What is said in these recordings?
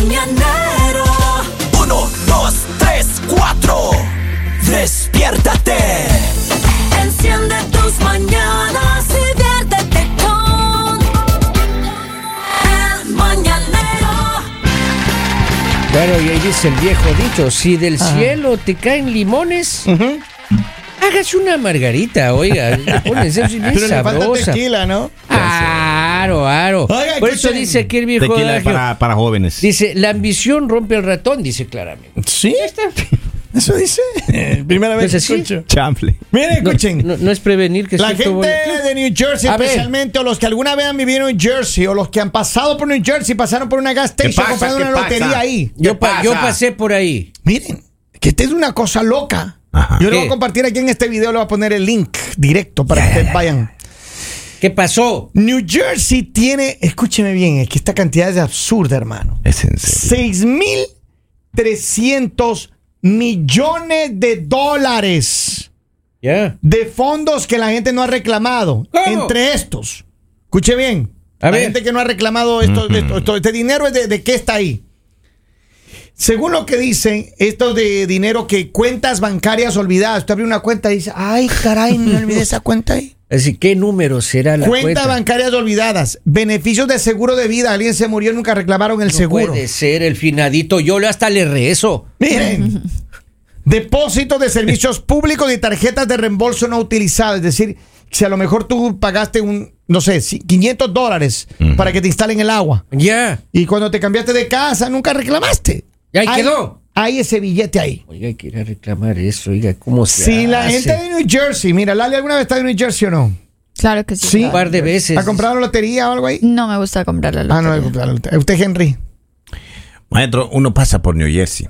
mañanero. Uno, dos, tres, cuatro. Despiértate. Enciende tus mañanas y viértete con el mañanero. Claro, y ahí dice el viejo dicho, si del cielo te caen limones, hágase una margarita, oiga, le pones eso y bien Pero le falta tequila, ¿no? Claro, claro. Oiga, Por eso dice aquí el viejo Tequila adagio, para, para jóvenes. Dice, la ambición rompe el ratón, dice claramente. ¿Sí? ¿Eso dice? Primera ¿No vez que escucho. Chanfle. Miren, escuchen. no- no es prevenir que La gente de New Jersey, A ver. especialmente, o los que alguna vez han vivido en New Jersey, o los que han pasado por New Jersey, pasaron por una gas station, pasa? compraron ¿Qué una pasa? lotería ahí. Yo, pa- pasa? yo pasé por ahí. Miren, que esta es una cosa loca. Ajá. Yo le voy ¿Qué? a compartir aquí en este video, le voy a poner el link directo para que ustedes vayan. ¿Qué pasó? New Jersey tiene, escúcheme bien, es que esta cantidad es absurda, hermano. Es en serio. 6.300 millones de dólares Ya. de fondos que la gente no ha reclamado. ¿Cómo? Entre estos. Escuche bien. A la ver. gente que no ha reclamado esto, esto- esto- este dinero es de, de qué está ahí. Según lo que dicen, esto de dinero que cuentas bancarias olvidadas. Usted abre una cuenta y dice, ay, caray, me olvidé esa cuenta ahí. Es decir, ¿qué número será la Cuentas cuenta? bancarias olvidadas. Beneficios de seguro de vida. Alguien se murió y nunca reclamaron el No seguro. puede ser el finadito. Yo le hasta le rezo. Miren, depósitos de servicios públicos y tarjetas de reembolso no utilizadas. Es decir, si a lo mejor tú pagaste un, no sé, si- 500 dólares para que te instalen el agua Ya. y cuando te cambiaste de casa nunca reclamaste. Y ahí quedó. Hay ese billete ahí. Oiga, a reclamar eso. Oiga, ¿cómo se Si la gente de New Jersey, mira, Lali, ¿alguna vez está en New Jersey o no? Claro que sí. Sí. Un par de veces. ¿Ha comprado lotería o algo ahí? No me gusta comprar la Ah, no, lotería. he comprado lotería. ¿Usted, Henry? Maestro, uno pasa por New Jersey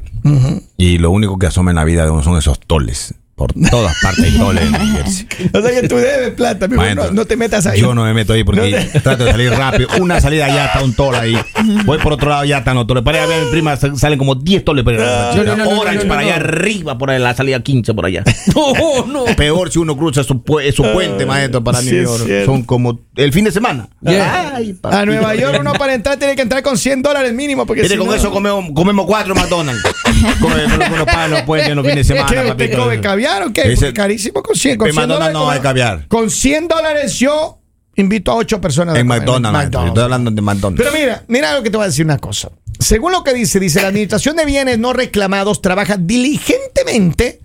y lo único que asoma en la vida de uno son esos toles. Por todas partes hay toles en New Jersey. O sea que tú debes plata, mi Maestro, no, no te metas ahí. Yo no me meto ahí porque No te- trato de salir rápido. Una salida ya está un tol ahí. Voy por otro lado, ya están los toles. Para allá, ver, mi prima, sa- salen como 10 toles para allá. No, no, no, no, Orange no, no, para no. allá arriba, por ahí, la salida 15 por allá. No, no. Peor si uno cruza su, pu- su puente, maestro, para sí New York. Son como el fin de semana. Ay, A. Nueva York uno para entrar tiene que entrar con 100 dólares mínimo. Porque Mire, si con no- eso comemos, comemos cuatro McDonald's. Con unos panes, los puentes en los fines de ¿Qué, semana, ¿Usted papito. come caviar o qué? Ese- Porque carísimo con 100. Con En 100 McDonald's dólares, no hay caviar. Con 100 dólares yo invito a 8 personas. a En McDonald's. Yo Estoy hablando de McDonald's. Pero mira, mira lo que te voy a decir una cosa. Según lo que dice, dice la Administración de Bienes No Reclamados trabaja diligentemente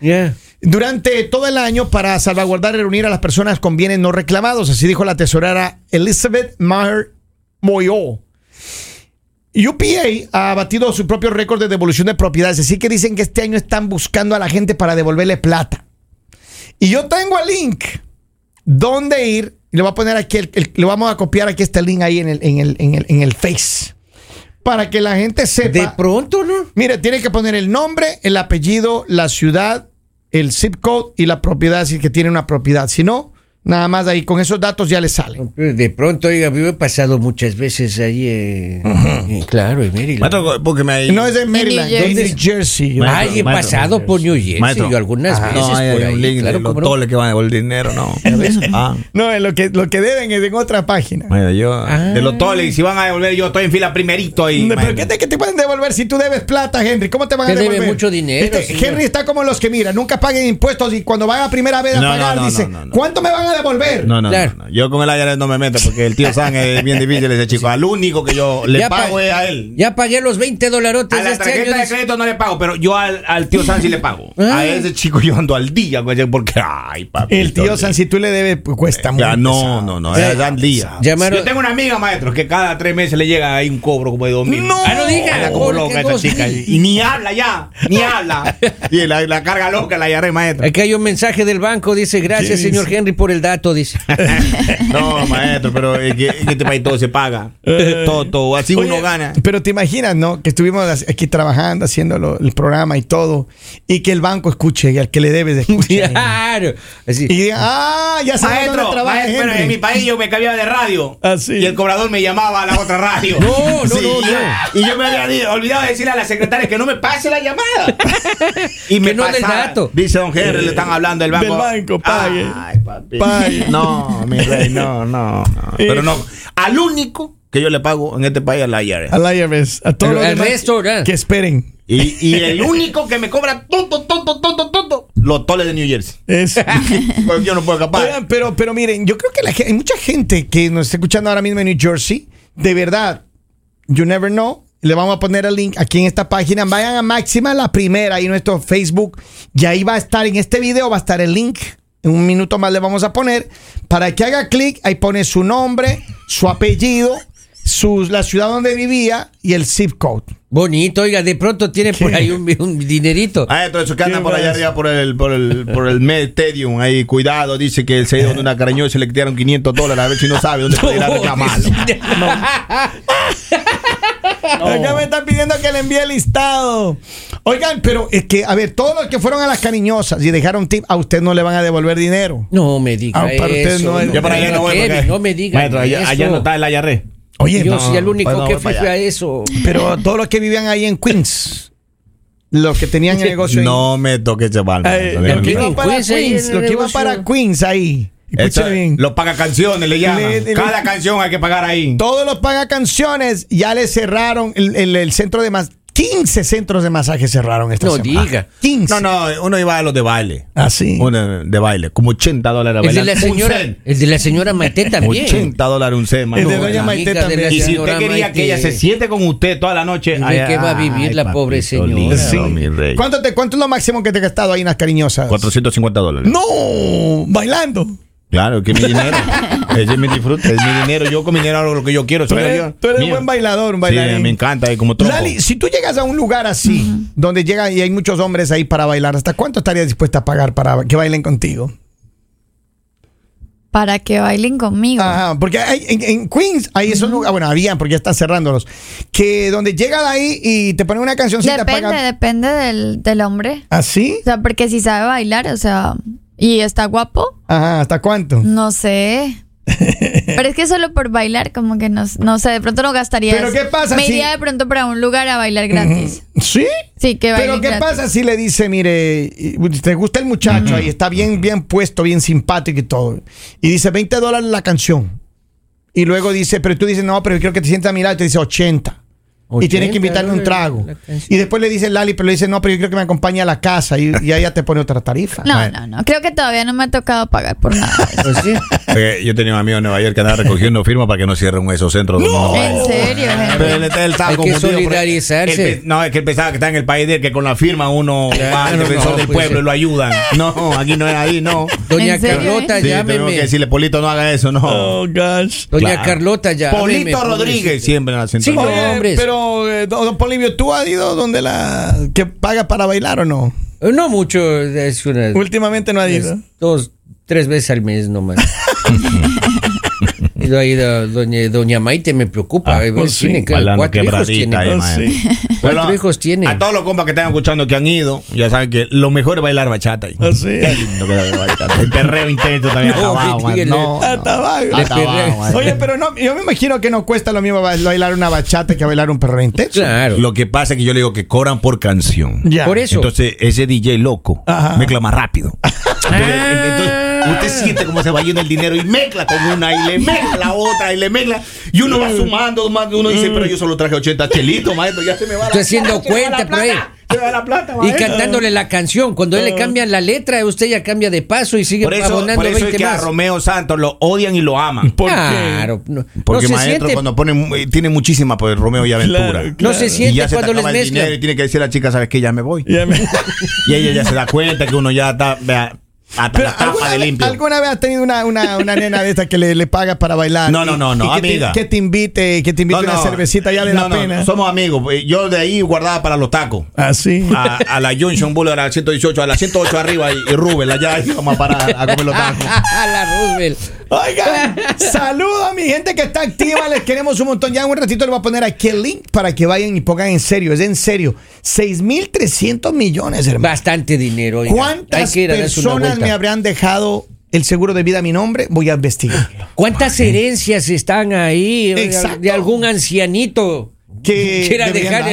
durante todo el año para salvaguardar y reunir a las personas con bienes no reclamados, así dijo la tesorera Elizabeth Maher Moyo. UPA ha batido su propio récord de devolución de propiedades, así que dicen que este año están buscando a la gente para devolverle plata. Y yo tengo el link donde ir, le voy a poner aquí, el, el- le vamos a copiar aquí este link ahí en el, en el, en el, en el Face, para que la gente sepa. De pronto, ¿no? Mire, tiene que poner el nombre, el apellido, la ciudad, el zip code y la propiedad, si es que tiene una propiedad. Si no, nada más ahí, con esos datos ya le sale. De pronto, oiga, yo he pasado muchas veces ahí, eh, eh, claro, en Maryland. Maestro, búsqueme ahí. No es de Maryland, New es de Jersey. Jersey. Maestro, Ay, he maestro, pasado por New Jersey Maestro. yo algunas Ah, veces no, hay, por hay ahí. un link claro, de los no. toles que van a devolver dinero, no. Ah, No, lo que, lo que deben es en otra página. bueno, yo, Ah. de los toles, si van a devolver, yo estoy en fila primerito ahí. No, ¿Pero qué te, qué te pueden devolver si tú debes plata, Henry? ¿Cómo te van a Usted debe devolver? mucho dinero, Este. Henry está como los que, mira, nunca paguen impuestos y cuando van a primera vez a pagar, no, dice. ¿cuánto me van a devolver? No, no, Claro. no, no. Yo con el IRS no me meto porque el tío San es bien difícil ese chico. Al único que yo le Ya pago pa- es a él. Ya pagué los 20 dolarotes A de la este año. tarjeta de crédito no le pago, pero yo al, al tío San sí le pago. Ah. A ese chico yo ando al día, güey, porque, ay, papi. El tío San, si tú le debes, pues cuesta mucho. Ya, no, no, no, ya, ya al día. Llamaron- Yo tengo una amiga, maestro, que cada tres meses le llega ahí un cobro como de dos mil. No. Ah, no diga. Como ¿por loca esa chica. Y ni habla ya, ni habla. Y la, la carga loca la IRS, maestro. Aquí hay un mensaje del banco, dice, gracias ¿Qué señor dice? Henry por el dato, dice. No, maestro, pero en este país todo se paga. Todo, todo. Así uno gana. Pero te imaginas, ¿no? Que estuvimos aquí trabajando, haciendo lo- el programa y todo, y que el banco escuche y al que le debes escuche. claro. Así. y diga, ah, ya sabes dónde Maestro, trabaja maestro, pero Henry". en mi país yo me cambiaba de radio. Ah, sí. Y el cobrador me llamaba a la otra radio. No, no, no, y, no. y yo me había olvidado de decirle a la secretaria que no me pase la llamada. y me Que no del pasaba. dato. Dice don Henry, le están hablando del banco. Del banco, pague. Ay, papi. Pague. No, mi rey, no, no, no. Pero no. Al único que yo le pago en este país a la IRS. Al IRS. A todos Pero los al demás resto, ¿verdad? que esperen. Y, y el único que me cobra tonto, tonto, tonto, tonto, los toles de New Jersey. Es. Yo no puedo escapar. Oigan, pero, pero miren, yo creo que la hay mucha gente que nos está escuchando ahora mismo en New Jersey. De verdad, you never know. Le vamos a poner el link aquí en esta página. Vayan a Máxima, la primera, ahí en nuestro Facebook. Y ahí va a estar, en este video va a estar el link. En un minuto más le vamos a poner. Para que haga clic, ahí pone su nombre, su apellido, su, la ciudad donde vivía y el zip code. Bonito, oiga, de pronto tiene por ahí un, un dinerito. Ah, entonces eso que anda ¿Qué por allá arriba por el, por el, por el Med Stadium, ahí cuidado, dice que él se dio de una carañosa y le quitaron 500 dólares, a ver si no sabe dónde puede ir a reclamarlo. Acá me están pidiendo que le envíe el listado. Oigan, pero es que, a ver, todos los que fueron a las cariñosas y dejaron tip, a usted no le van a devolver dinero. No me diga Ah, para usted eso. no es- no Yo para allá no voy Kevin, porque- no me diga Maestro, allá, eso. allá no está el IRS. Oye, Yo no, soy el único pues que no, fui a eso. pero todos los que vivían ahí en Queens, los que tenían el negocio ahí. No me toque ese balón. Eh, no los que iban para Queens, los que iban para Queens ahí. Escúcheme bien. Los paga canciones le llaman. Le- le- Cada canción hay que pagar ahí. Todos los paga canciones ya le cerraron el, el- el centro de más 15 centros de masaje cerraron esta No semana. diga. 15. No, no, uno iba a los de baile. Así. Uno de baile, como 80 dólares a El de bailar. la señora, el de la señora Maite también. 80 dólares un set. El de No, Doña Maite también. la Y si usted quería Maite. que ella se siente con usted toda la noche, ¿Y de ay, qué va a vivir la pobre señora? lindo, Sí. mi rey. ¿Cuánto, te, ¿Cuánto es lo máximo que te has gastado ahí en las cariñosas? 450 dólares. No, bailando. Claro, que mi dinero. Ese es mi disfrute, es mi dinero. Yo con mi dinero hago lo que yo quiero. Tú soy eres, yo. tú eres un buen bailador, un Sí, bailarín. me encanta, como. Lali, si tú llegas a un lugar así, donde llega y hay muchos hombres ahí para bailar, ¿hasta cuánto estarías dispuesta a pagar para que bailen contigo? Para que bailen conmigo. Ajá, porque hay, en, en Queens hay esos lugares, bueno, habían, porque ya están cerrándolos, que donde llegan ahí y te ponen una cancioncita depende, pagan- depende del, del hombre. ¿Así? O sea, porque si sabe bailar, o sea, y está guapo, Ajá, ¿hasta cuánto? no sé. Pero es que solo por bailar, como que no, no sé, de pronto no gastaría. Pero eso. ¿qué pasa Me si- iría de pronto para un lugar a bailar gratis. ¿Sí? Sí, que Pero ¿qué gratis. pasa si le dice, mire, te gusta el muchacho ahí, está bien, bien puesto, bien simpático y todo, y dice 20 dólares la canción, y luego dice, pero tú dices, no, pero yo quiero que te sientas a mi lado, y te dice 80. Y tienes que 80 invitarle un trago. Y después le dice Lali, pero le dice, no, pero yo quiero que me acompañe a la casa. Y, y ahí ya te pone otra tarifa. No, no, no. Creo que todavía no me ha tocado pagar por nada. Pues sí. Porque Yo tenía un amigo en Nueva York que andaba recogiendo firmas para que no cierren esos centros. baila. ¿En serio? Pero él, él estaba Hay que solidarizarse. él no, es que él pensaba que está en el país de él, que con la firma uno va al defensor no, del pues, pueblo y lo ayudan. No, aquí no es ahí, no. Doña ¿En serio, Carlota? Sí, tenemos que llámeme. decirle, Polito, no haga eso, no. Oh, gosh. Doña Claro. Carlota, llámeme. Polito Rodríguez, siempre en la central. Sí, no, Oye, hombre. pero, eh, don, Polivio, ¿tú has ido donde la que paga para bailar o no? Eh, No mucho, es una. Últimamente no has es ido. dos, tres veces al mes nomás. Y do- doña, doña Maite me preocupa. Ah, eh, pues tiene cuatro hijos quebradita tiene. ahí, maestro. sí. Cuatro Bueno, hijos tiene. A todos los compas que están escuchando que han ido, ya saben que lo mejor es bailar bachata. ahí. Ah, sí. Qué lindo que es bachata. El perreo intenso también No, hasta abajo, man. No, abajo. perreo. man. Oye, pero no, yo me imagino que no cuesta lo mismo ba- bailar una bachata que bailar un perro intenso. Claro. Lo que pasa es que yo le digo que cobran por canción. Ya. Por eso. Entonces, ese DJ loco Ajá. mezcla más rápido. Entonces, Ah. entonces, usted siente cómo se va yendo el dinero y mezcla con una y le mezcla la otra y le mezcla. Y uno va sumando, sumando, uno dice, pero yo solo traje 80 chelitos, maestro, ya se me va la Estoy haciendo se cuenta por ahí. Se la plata, Y cantándole la canción. Cuando él le cambian la letra, usted ya cambia de paso y sigue Por eso, abonando por eso es 20 que a más. Romeo Santos lo odian y lo aman. ¿Por qué? claro. No, Porque no se maestro, siente, cuando ponen, eh, tiene muchísima pues Romeo y Aventura. Claro, no se Y siente ya se te cuando les acaba el mezclan. y tiene que decir a la chica, ¿sabes qué? Ya me voy. Ya me- Y ella ya se da cuenta que uno ya está, vea, hasta Pero la tapa ¿alguna, de vez, limpio. alguna vez has tenido una, una, una nena de esta que le, le paga para bailar? No, no, no, Y- no, y que amiga. Te, que te invite, que te invite una cervecita ya de No, la no, pena. Somos amigos. Eh, Yo de ahí guardaba para los tacos. Así. A, a la Junction Boulevard, a la 118, a la 108 arriba y, y Rubel, allá íbamos a parar a comer los tacos. la Roosevelt. Oigan, saludos a mi gente que está activa, les queremos un montón. Ya en un ratito les voy a poner aquí el link para que vayan y pongan en serio, es en serio. 6.300 millones, hermano. Bastante dinero. oiga. ¿Cuántas Hay que ir a personas me habrán dejado el seguro de vida a mi nombre? Voy a investigarlo. ¿Cuántas herencias están ahí Exacto. de algún ancianito? que quiera dejar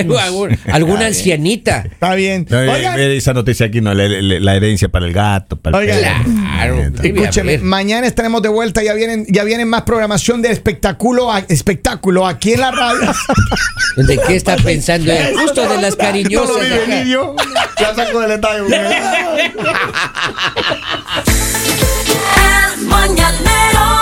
alguna ancianita. Está bien. Está bien. Esa noticia aquí, ¿no? La, herencia para el gato, para el claro, Escúcheme, mañana estaremos de vuelta, ya vienen, ya vienen más programación de espectáculo a, espectáculo aquí en la radio. ¿De qué está pensando? Él? Justo de las cariñosas. No lo yo. Ya saco del. El mañanero.